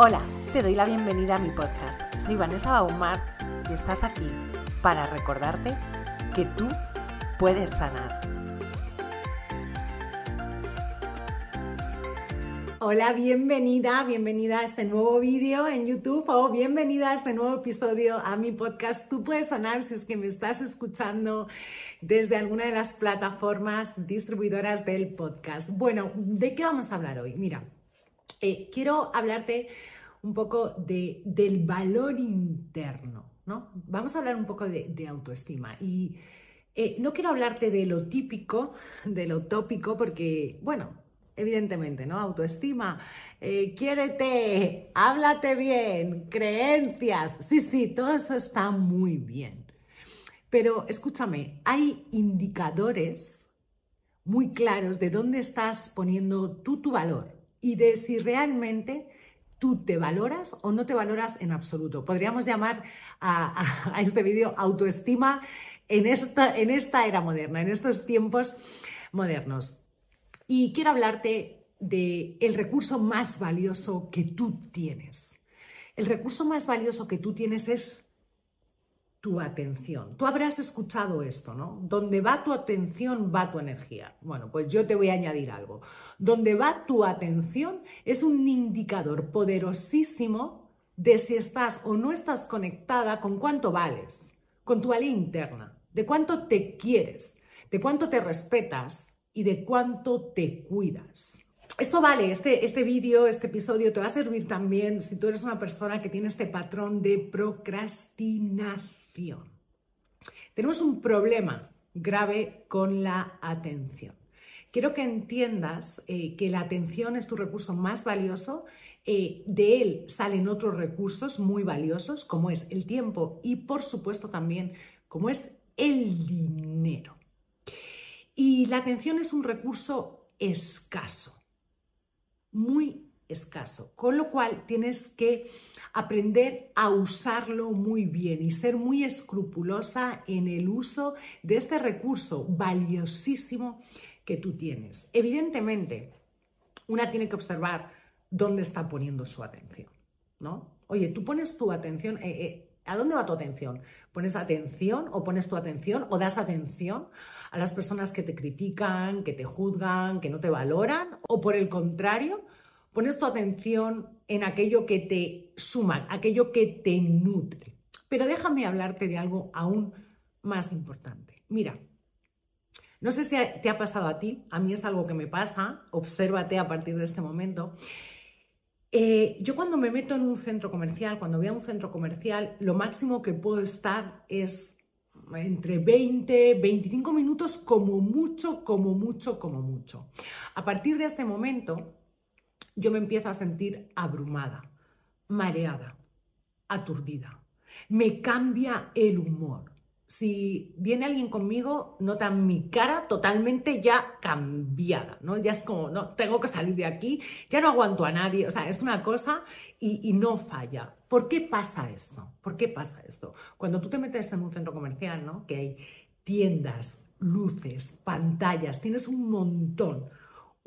Hola, te doy la bienvenida a mi podcast. Soy Vanessa Baumar y estás aquí para recordarte que tú puedes sanar. Hola, bienvenida, bienvenida a este nuevo vídeo en YouTube o bienvenida a este nuevo episodio a mi podcast. Tú puedes sanar si es que me estás escuchando desde alguna de las plataformas distribuidoras del podcast. Bueno, ¿de qué vamos a hablar hoy? Mira, eh, quiero hablarte un poco de, del valor interno, ¿no? Vamos a hablar un poco de, autoestima y eh, no quiero hablarte de lo típico, de lo tópico, porque, bueno, evidentemente, ¿no? Autoestima, eh, quiérete, háblate bien, creencias, sí, sí, todo eso está muy bien. Pero escúchame, hay indicadores muy claros de dónde estás poniendo tú tu valor y de si realmente tú te valoras o no te valoras en absoluto. Podríamos llamar a, este vídeo autoestima en esta, en esta era moderna, en estos tiempos modernos. Y quiero hablarte del el recurso más valioso que tú tienes. El recurso más valioso que tú tienes es tu atención. Tú habrás escuchado esto, ¿no? Donde va tu atención, va tu energía. Bueno, pues yo te voy a añadir algo. Donde va tu atención es un indicador poderosísimo de si estás o no estás conectada con cuánto vales, con tu valía interna, de cuánto te quieres, de cuánto te respetas y de cuánto te cuidas. Esto vale, este, este vídeo, este episodio te va a servir también si tú eres una persona que tiene este patrón de procrastinación tenemos un problema grave con la atención. Quiero que entiendas eh, que la atención es tu recurso más valioso. Eh, de él salen otros recursos muy valiosos, como es el tiempo y, por supuesto, también como es el dinero. Y la atención es un recurso escaso, muy escaso, con lo cual tienes que aprender a usarlo muy bien y ser muy escrupulosa en el uso de este recurso valiosísimo que tú tienes. Evidentemente, una tiene que observar dónde está poniendo su atención, ¿no? Oye, tú pones tu atención, eh, eh, ¿a dónde va tu atención? ¿Pones atención o pones tu atención o das atención a las personas que te critican, que te juzgan, que no te valoran? ¿O por el contrario, pones tu atención en aquello que te suma, aquello que te nutre. Pero déjame hablarte de algo aún más importante. Mira, no sé si te ha pasado a ti, a mí es algo que me pasa, obsérvate a partir de este momento. Eh, yo cuando me meto en un centro comercial, cuando voy a un centro comercial, lo máximo que puedo estar es entre 20, 25 minutos como mucho, como mucho, como mucho. A partir de este momento, yo me empiezo a sentir abrumada, mareada, aturdida. Me cambia el humor. Si viene alguien conmigo, nota mi cara totalmente ya cambiada, ¿no? Ya es como, no, tengo que salir de aquí, ya no aguanto a nadie, o sea, es una cosa y, y no falla. ¿Por qué pasa esto? ¿Por qué pasa esto? Cuando tú te metes en un centro comercial, ¿no? Que hay tiendas, luces, pantallas, tienes un montón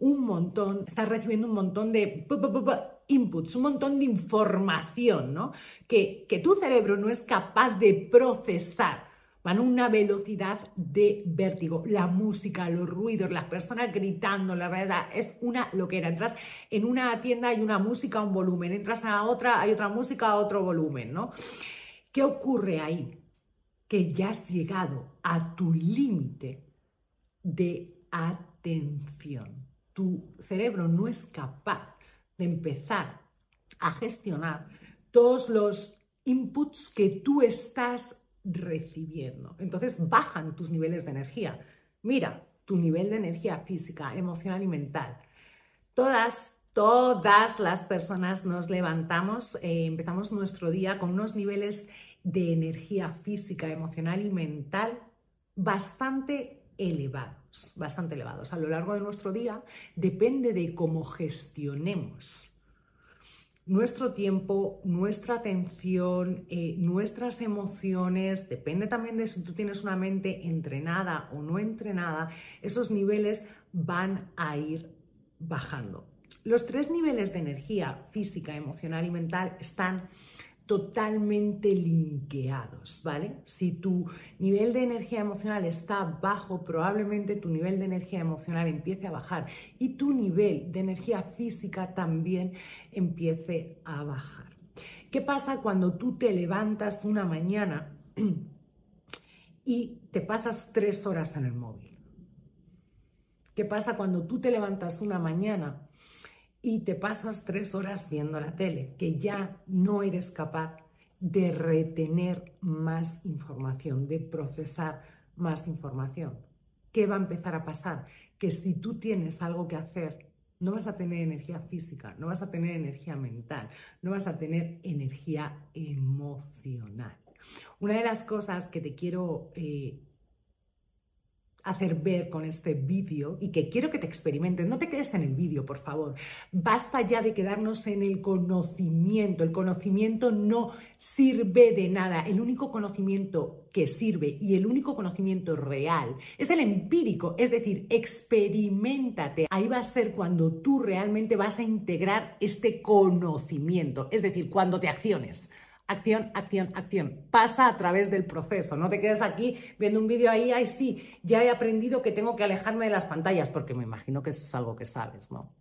un montón, estás recibiendo un montón de inputs, un montón de información, ¿no? Que, que tu cerebro no es capaz de procesar. Van a una velocidad de vértigo. La música, los ruidos, las personas gritando, la verdad, es una loquera. Entras en una tienda, hay una música un volumen. Entras a otra, hay otra música otro volumen, ¿no? ¿Qué ocurre ahí? Que ya has llegado a tu límite de atención tu cerebro no es capaz de empezar a gestionar todos los inputs que tú estás recibiendo. Entonces bajan tus niveles de energía. Mira, tu nivel de energía física, emocional y mental. Todas, todas las personas nos levantamos, eh, empezamos nuestro día con unos niveles de energía física, emocional y mental bastante elevados, bastante elevados. A lo largo de nuestro día depende de cómo gestionemos nuestro tiempo, nuestra atención, eh, nuestras emociones, depende también de si tú tienes una mente entrenada o no entrenada, esos niveles van a ir bajando. Los tres niveles de energía física, emocional y mental están totalmente linkeados, ¿vale? Si tu nivel de energía emocional está bajo, probablemente tu nivel de energía emocional empiece a bajar y tu nivel de energía física también empiece a bajar. ¿Qué pasa cuando tú te levantas una mañana y te pasas tres horas en el móvil? ¿Qué pasa cuando tú te levantas una mañana y te pasas tres horas viendo la tele, que ya no eres capaz de retener más información, de procesar más información. ¿Qué va a empezar a pasar? Que si tú tienes algo que hacer, no vas a tener energía física, no vas a tener energía mental, no vas a tener energía emocional. Una de las cosas que te quiero eh, hacer ver con este vídeo y que quiero que te experimentes. No te quedes en el vídeo, por favor. Basta ya de quedarnos en el conocimiento. El conocimiento no sirve de nada. El único conocimiento que sirve y el único conocimiento real es el empírico, es decir, experimentate. Ahí va a ser cuando tú realmente vas a integrar este conocimiento, es decir, cuando te acciones acción, acción, acción. Pasa a través del proceso. No te quedes aquí viendo un vídeo ahí, ay sí, ya he aprendido que tengo que alejarme de las pantallas, porque me imagino que es algo que sabes, ¿no?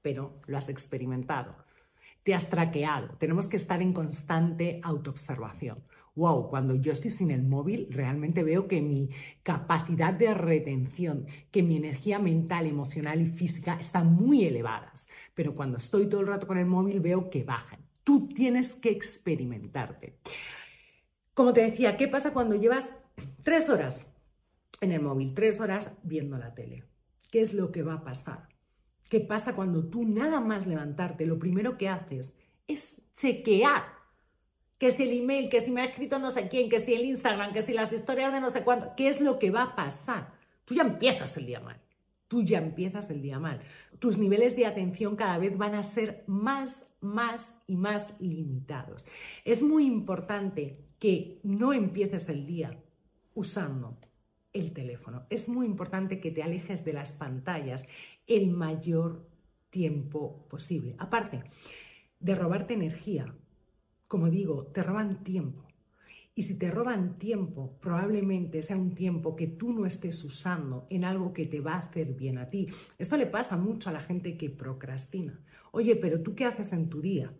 Pero lo has experimentado. Te has traqueado. Tenemos que estar en constante autoobservación. Wow, cuando yo estoy sin el móvil, realmente veo que mi capacidad de retención, que mi energía mental, emocional y física están muy elevadas. Pero cuando estoy todo el rato con el móvil, veo que bajan. Tú tienes que experimentarte. Como te decía, ¿qué pasa cuando llevas tres horas en el móvil, tres horas viendo la tele? ¿Qué es lo que va a pasar? ¿Qué pasa cuando tú nada más levantarte, lo primero que haces es chequear que si el email, que si me ha escrito no sé quién, que si el Instagram, que si las historias de no sé cuánto, ¿qué es lo que va a pasar? Tú ya empiezas el día mal tú ya empiezas el día mal. Tus niveles de atención cada vez van a ser más, más y más limitados. Es muy importante que no empieces el día usando el teléfono. Es muy importante que te alejes de las pantallas el mayor tiempo posible. Aparte de robarte energía, como digo, te roban tiempo. Y si te roban tiempo, probablemente sea un tiempo que tú no estés usando en algo que te va a hacer bien a ti. Esto le pasa mucho a la gente que procrastina. Oye, pero tú qué haces en tu día?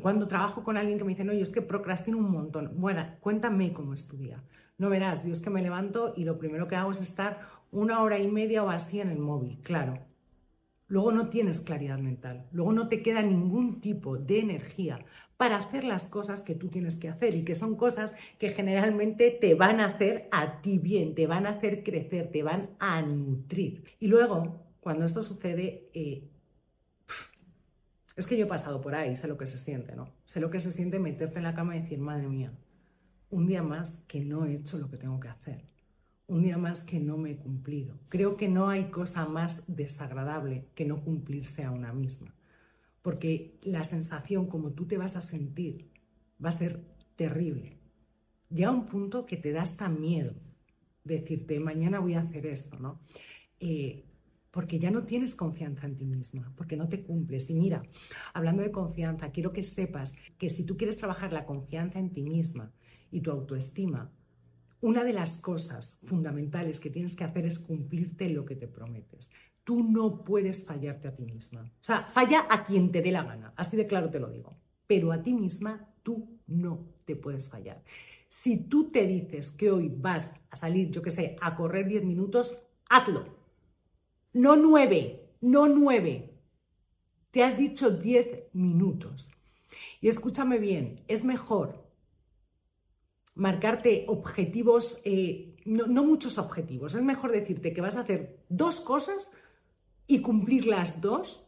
Cuando trabajo con alguien que me dice, oye, es que procrastino un montón. Bueno, cuéntame cómo es tu día. No verás, Dios que me levanto y lo primero que hago es estar una hora y media o así en el móvil, claro. Luego no tienes claridad mental, luego no te queda ningún tipo de energía para hacer las cosas que tú tienes que hacer y que son cosas que generalmente te van a hacer a ti bien, te van a hacer crecer, te van a nutrir. Y luego, cuando esto sucede, eh, es que yo he pasado por ahí, sé lo que se siente, ¿no? Sé lo que se siente meterte en la cama y decir, madre mía, un día más que no he hecho lo que tengo que hacer, un día más que no me he cumplido. Creo que no hay cosa más desagradable que no cumplirse a una misma porque la sensación como tú te vas a sentir va a ser terrible. Llega un punto que te da hasta miedo decirte, mañana voy a hacer esto, ¿no? Eh, porque ya no tienes confianza en ti misma, porque no te cumples. Y mira, hablando de confianza, quiero que sepas que si tú quieres trabajar la confianza en ti misma y tu autoestima, una de las cosas fundamentales que tienes que hacer es cumplirte lo que te prometes. Tú no puedes fallarte a ti misma. O sea, falla a quien te dé la gana, así de claro te lo digo. Pero a ti misma tú no te puedes fallar. Si tú te dices que hoy vas a salir, yo qué sé, a correr 10 minutos, hazlo. No 9, no 9. Te has dicho 10 minutos. Y escúchame bien, es mejor marcarte objetivos, eh, no, muchos objetivos, es mejor decirte que vas a hacer dos cosas y cumplir las dos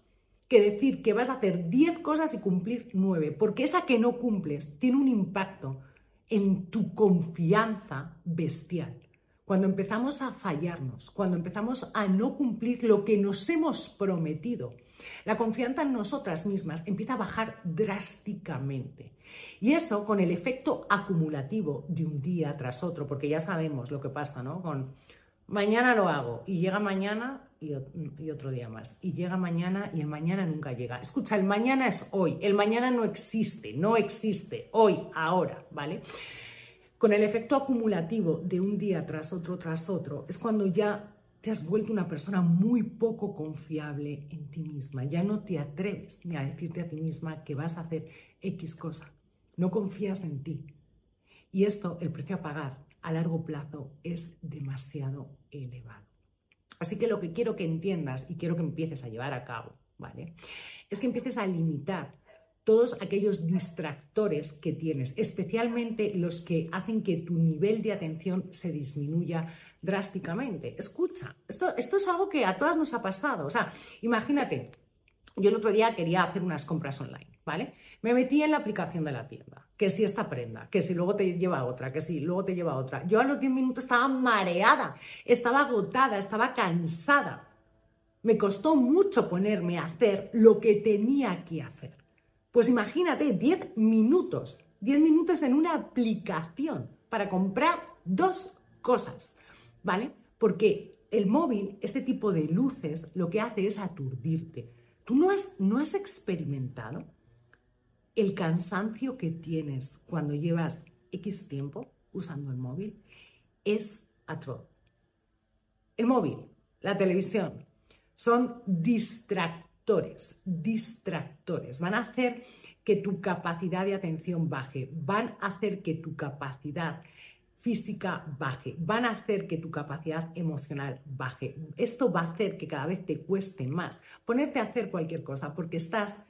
que decir que vas a hacer 10 cosas y cumplir 9, porque esa que no cumples tiene un impacto en tu confianza bestial. Cuando empezamos a fallarnos, cuando empezamos a no cumplir lo que nos hemos prometido, la confianza en nosotras mismas empieza a bajar drásticamente. Y eso con el efecto acumulativo de un día tras otro, porque ya sabemos lo que pasa, ¿no? Con mañana lo hago y llega mañana y, otro día más. Y llega mañana y el mañana nunca llega. Escucha, el mañana es hoy, el mañana no existe, no existe, hoy, ahora, ¿vale? Con el efecto acumulativo de un día tras otro, tras otro, es cuando ya te has vuelto una persona muy poco confiable en ti misma. Ya no te atreves ni a decirte a ti misma que vas a hacer X cosa. No confías en ti. Y esto, el precio a pagar a largo plazo, es demasiado elevado. Así que lo que quiero que entiendas y quiero que empieces a llevar a cabo, ¿vale? Es que empieces a limitar todos aquellos distractores que tienes, especialmente los que hacen que tu nivel de atención se disminuya drásticamente. Escucha, esto, es algo que a todas nos ha pasado. O sea, imagínate, yo el otro día quería hacer unas compras online, ¿vale? Me metí en la aplicación de la tienda, que si esta prenda, que si luego te lleva otra, que si luego te lleva otra. Yo a los 10 minutos estaba mareada, estaba agotada, estaba cansada. Me costó mucho ponerme a hacer lo que tenía que hacer. Pues imagínate, 10 minutos, 10 minutos en una aplicación para comprar dos cosas, ¿vale? Porque el móvil, este tipo de luces, lo que hace es aturdirte. ¿Tú no has, no has experimentado el cansancio que tienes cuando llevas X tiempo usando el móvil es atroz. El móvil, la televisión, son distractores, distractores. Van a hacer que tu capacidad de atención baje, van a hacer que tu capacidad física baje, van a hacer que tu capacidad emocional baje. Esto va a hacer que cada vez te cueste más ponerte a hacer cualquier cosa porque estás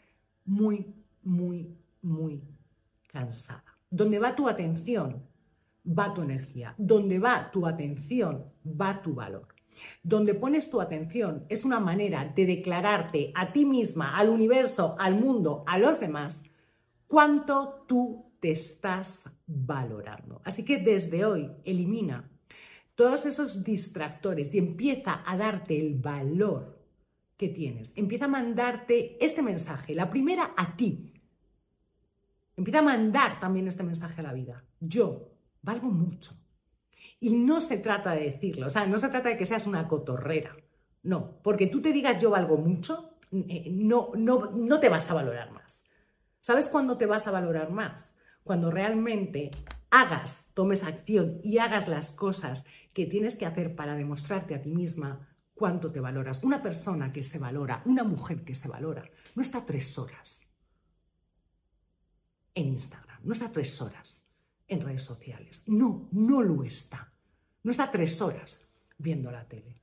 muy, muy, muy cansada. Donde va tu atención, va tu energía. Donde va tu atención, va tu valor. Donde pones tu atención es una manera de declararte a ti misma, al universo, al mundo, a los demás, cuánto tú te estás valorando. Así que desde hoy elimina todos esos distractores y empieza a darte el valor que tienes. Empieza a mandarte este mensaje, la primera a ti. Empieza a mandar también este mensaje a la vida. Yo valgo mucho. Y no se trata de decirlo, o sea, no se trata de que seas una cotorrera. No, porque tú te digas yo valgo mucho, eh, no, no, no te vas a valorar más. ¿Sabes cuándo te vas a valorar más? Cuando realmente hagas, tomes acción y hagas las cosas que tienes que hacer para demostrarte a ti misma cuánto te valoras. Una persona que se valora, una mujer que se valora, no está tres horas en Instagram, no está tres horas en redes sociales. No, no lo está. No está tres horas viendo la tele.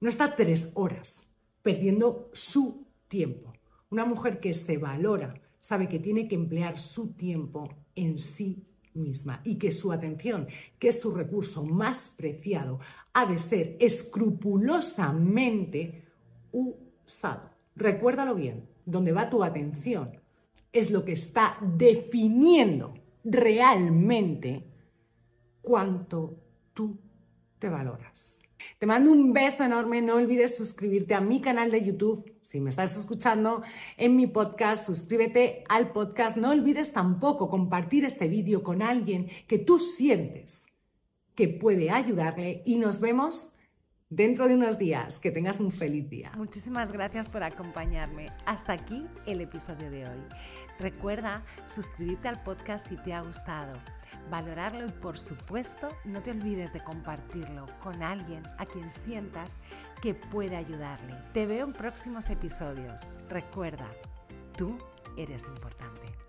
No está tres horas perdiendo su tiempo. Una mujer que se valora sabe que tiene que emplear su tiempo en sí misma y que su atención, que es su recurso más preciado, ha de ser escrupulosamente usado. Recuérdalo bien, donde va tu atención es lo que está definiendo realmente cuánto tú te valoras. Te mando un beso enorme, no olvides suscribirte a mi canal de YouTube. Si me estás escuchando en mi podcast, suscríbete al podcast. No olvides tampoco compartir este vídeo con alguien que tú sientes que puede ayudarle y nos vemos dentro de unos días. Que tengas un feliz día. Muchísimas gracias por acompañarme. Hasta aquí el episodio de hoy. Recuerda suscribirte al podcast si te ha gustado, valorarlo y por supuesto no te olvides de compartirlo con alguien a quien sientas que puede ayudarle. Te veo en próximos episodios. Recuerda, tú eres importante.